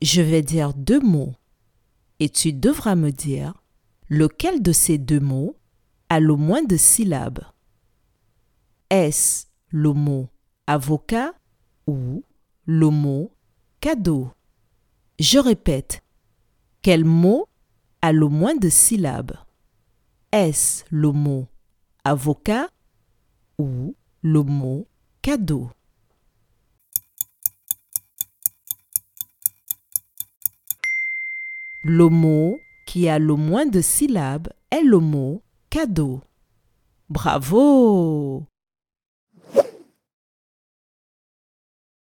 Je vais dire deux mots. Et tu devras me dire lequel de ces deux mots a le moins de syllabes. Est-ce le mot avocat ou le mot cadeau? Je répète, quel mot a le moins de syllabes? Est-ce le mot avocat ou le mot cadeau? Le mot qui a le moins de syllabes est le mot cadeau. Bravo